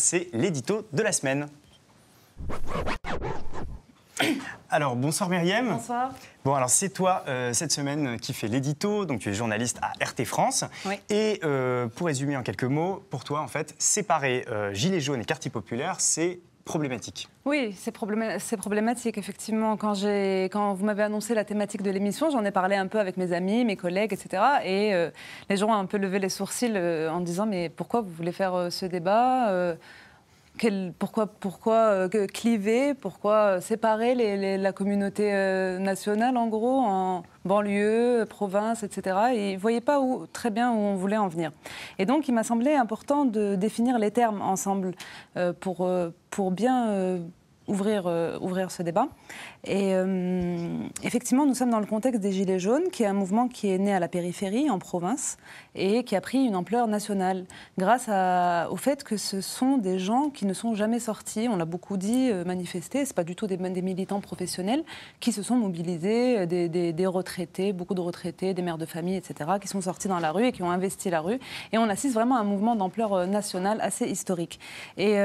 c'est l'édito de la semaine. Alors, bonsoir Myriam. Bonsoir. Bon, alors c'est toi euh, cette semaine qui fait l'édito, donc tu es journaliste à RT France. Oui. Et euh, pour résumer en quelques mots, pour toi, en fait, séparer euh, Gilets jaunes et quartier populaire, c'est Oui, c'est problém- c'est problématique, effectivement. Quand, vous m'avez annoncé la thématique de l'émission, j'en ai parlé un peu avec mes amis, mes collègues, etc. Et euh, les gens ont un peu levé les sourcils euh, en disant Mais pourquoi vous voulez faire euh, ce débat pourquoi, euh, cliver Pourquoi euh, séparer la communauté euh, nationale, en gros, en banlieue, province, etc. Et ils ne voyaient pas très bien où on voulait en venir. Et donc, il m'a semblé important de définir les termes ensemble pour, pour bien ouvrir, euh, ouvrir ce débat. Et euh, effectivement, nous sommes dans le contexte des Gilets jaunes, qui est un mouvement qui est né à la périphérie, en province, et qui a pris une ampleur nationale, grâce au fait que ce sont des gens qui ne sont jamais sortis, on l'a beaucoup dit, euh, manifestés, ce pas du tout des, militants professionnels, qui se sont mobilisés, des, retraités, beaucoup de retraités, des mères de famille, etc., qui sont sortis dans la rue et qui ont investi la rue. Et on assiste vraiment à un mouvement d'ampleur nationale assez historique. Et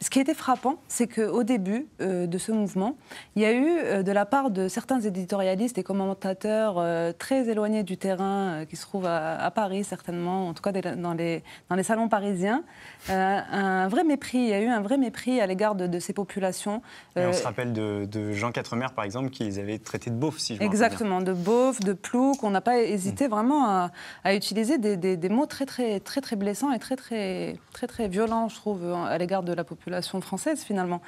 ce qui était frappant, c'est qu'au début euh, de ce mouvement, il y a eu euh, de la part de certains éditorialistes et commentateurs euh, très éloignés du terrain, qui se trouvent à, à Paris certainement, en tout cas des- dans les, dans les salons parisiens, un vrai mépris. Il y a eu un vrai mépris à l'égard de, de ces populations. Et on se rappelle de, de Jean Quatremer, par exemple, qui les avait traités de beaufs, si je. Exactement, de beauf, de plouc. On n'a pas hésité vraiment à, à utiliser des, des- des mots très, très, très, très blessants et très, très, très, très violents, je trouve, à l'égard de la population française, finalement.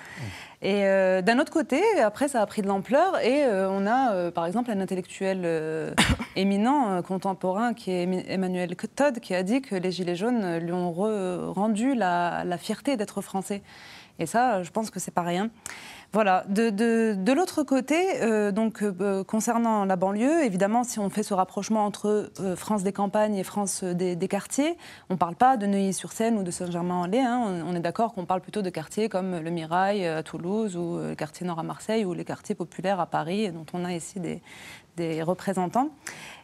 Et euh, d'un autre côté, après, ça a pris de l'ampleur et euh, on a, euh, par exemple, un intellectuel éminent, contemporain, qui est Emmanuel Todd, qui a dit que les Gilets jaunes lui ont re- rendu la, la fierté d'être français. Et ça, je pense que c'est pas rien. Voilà. De, l'autre côté, euh, euh, concernant la banlieue, évidemment, si on fait ce rapprochement entre euh, France des campagnes et France des, quartiers, on ne parle pas de Neuilly-sur-Seine ou de Saint-Germain-en-Laye. hein. On, est d'accord qu'on parle plutôt de quartiers comme le Mirail à Toulouse ou le quartier Nord à Marseille ou les quartiers populaires à Paris, dont on a ici des représentants.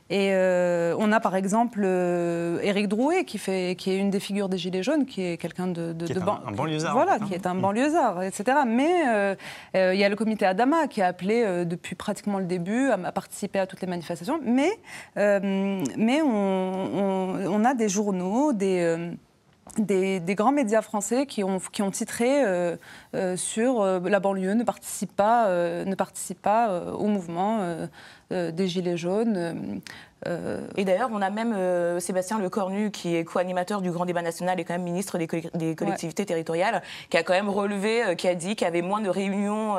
Et euh, on a par exemple euh, Éric Drouet, qui, fait, qui est une des figures des Gilets jaunes, qui est quelqu'un de, de, Qui est de un- ban- un banlieusard, Voilà, en fait, hein. qui est un banlieusard, etc. Mais euh, euh, il y a le comité Adama qui a appelé depuis pratiquement le début à, à participer à toutes les manifestations. Mais, mais on, on- on a des journaux, des. Des, grands médias français qui ont, qui ont titré euh, euh, sur euh, la banlieue ne participe pas, ne participe pas au mouvement des Gilets jaunes. Euh, Et d'ailleurs, on a même euh, Sébastien Lecornu, qui est co-animateur du Grand Débat National et quand même ministre des, coll- des collectivités territoriales, qui a quand même relevé, euh, qui a dit qu'il y avait moins de réunions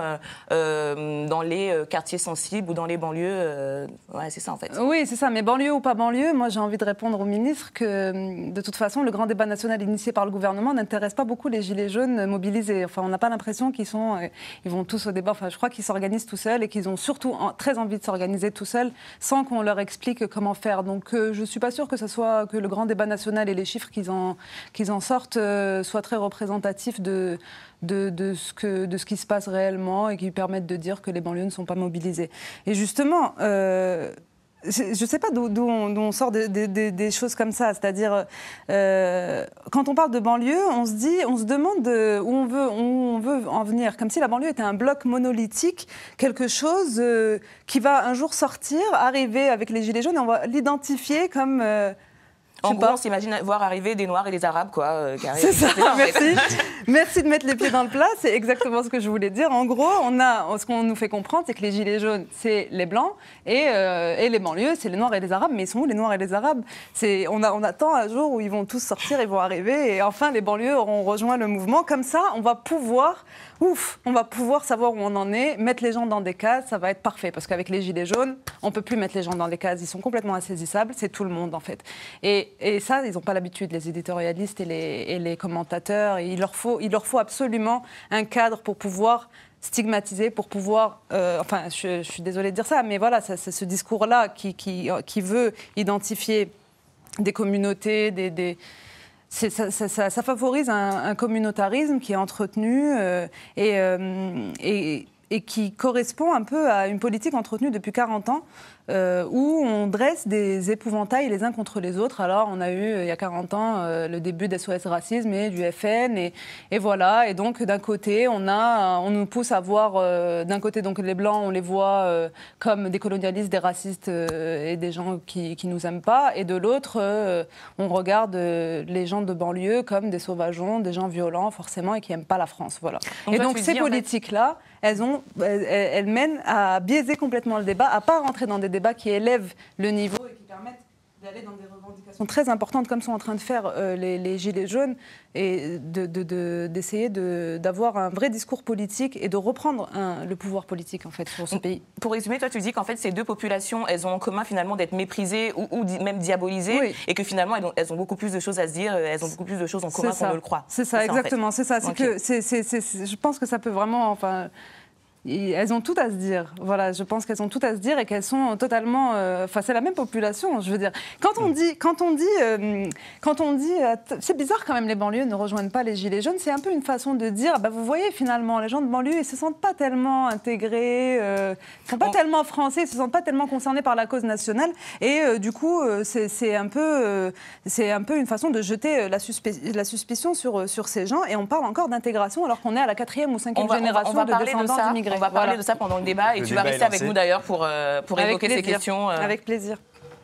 dans les quartiers sensibles ou dans les banlieues. ouais, c'est ça en fait. Oui, c'est ça. Mais banlieue ou pas banlieue, moi j'ai envie de répondre au ministre que hum, de toute façon, le grand débat national initié par le gouvernement n'intéresse pas beaucoup les gilets jaunes mobilisés. Enfin, on n'a pas l'impression qu'ils sont, ils vont tous au débat. Enfin, je crois qu'ils s'organisent tout seuls et qu'ils ont surtout très envie de s'organiser tout seuls sans qu'on leur explique comment faire. Donc, euh, je suis pas sûre que ce soit que le grand débat national et les chiffres qu'ils en sortent euh, soient très représentatifs de ce de ce qui se passe réellement et qui permettent de dire que les banlieues ne sont pas mobilisées. Et justement, euh, je ne sais pas d'où on, sort des, choses comme ça. C'est-à-dire, euh, quand on parle de banlieue, on se dit, on se demande de- où on veut, où on veut en venir, comme si la banlieue était un bloc monolithique, quelque chose euh, qui va un jour sortir, arriver avec les gilets jaunes, et on va l'identifier comme. euh, En gros, pas. on s'imagine voir arriver des Noirs et des Arabes, quoi. euh. C'est ça, merci. Merci de mettre les pieds dans le plat, c'est exactement ce que je voulais dire. En gros, on a, ce qu'on nous fait comprendre, c'est que les gilets jaunes, c'est les blancs, et, euh, et les banlieues, c'est les noirs et les arabes. Mais ils sont où les noirs et les arabes? On, a, on attend un jour où ils vont tous sortir, ils vont arriver, et enfin les banlieues auront rejoint le mouvement. Comme ça, on va pouvoir, ouf, on va pouvoir savoir où on en est, mettre les gens dans des cases, ça va être parfait. Parce qu'avec les gilets jaunes, on peut plus mettre les gens dans des cases, ils sont complètement insaisissables, c'est tout le monde en fait. Et, et ça, ils n'ont pas l'habitude, les éditorialistes et les, commentateurs. Il, leur faut, il leur faut absolument un cadre pour pouvoir stigmatiser, pour pouvoir... euh, enfin, je, suis désolée de dire ça, mais voilà, c'est ce discours-là qui, veut identifier des communautés, ça, favorise un, un communautarisme qui est entretenu euh, et, euh, et qui correspond un peu à une politique entretenue depuis 40 ans euh, où on dresse des épouvantails les uns contre les autres. Alors, on a eu, il y a 40 ans, le début d'SOS Racisme et du FN, et, et voilà. Et donc, d'un côté, on, a, on nous pousse à voir, d'un côté, donc les Blancs, on les voit comme des colonialistes, des racistes et des gens qui, qui nous aiment pas, et de l'autre, on regarde les gens de banlieue comme des sauvageons, des gens violents, forcément, et qui n'aiment pas la France. Voilà. et donc, ces politiques-là, elles, ont, elles, mènent à biaiser complètement le débat, à pas rentrer dans des débats qui élèvent le niveau et qui permettent d'aller dans des revendications très importantes comme sont en train de faire euh, les, Gilets jaunes et d'essayer de, d'avoir un vrai discours politique et de reprendre le pouvoir politique en fait sur ce pays. Pour résumer, toi tu dis qu'en fait ces deux populations, elles ont en commun finalement d'être méprisées ou, même diabolisées et que finalement elles ont, beaucoup plus de choses à se dire, elles ont beaucoup plus de choses en commun qu'on ne le croit. C'est ça, exactement, c'est ça. que je pense que ça peut vraiment, enfin, elles ont tout à se dire. Voilà, je pense qu'elles ont tout à se dire et qu'elles sont totalement. Euh, enfin, c'est la même population, je veux dire. Quand on dit, quand on dit, euh, quand on dit, euh, c'est bizarre quand même, les banlieues ne rejoignent pas les gilets jaunes. C'est un peu une façon de dire, bah, vous voyez finalement, les gens de banlieue, ils se sentent pas tellement intégrés, ils sont pas tellement français, ils se sentent pas tellement concernés par la cause nationale. Et du coup, c'est un peu, c'est un peu une façon de jeter la, la, suspicion sur sur ces gens. Et on parle encore d'intégration alors qu'on est à la quatrième ou cinquième génération de descendants d'immigrés. On va parler de ça pendant le débat et tu vas rester avec nous d'ailleurs pour, euh, pour évoquer ces questions. Euh, avec plaisir.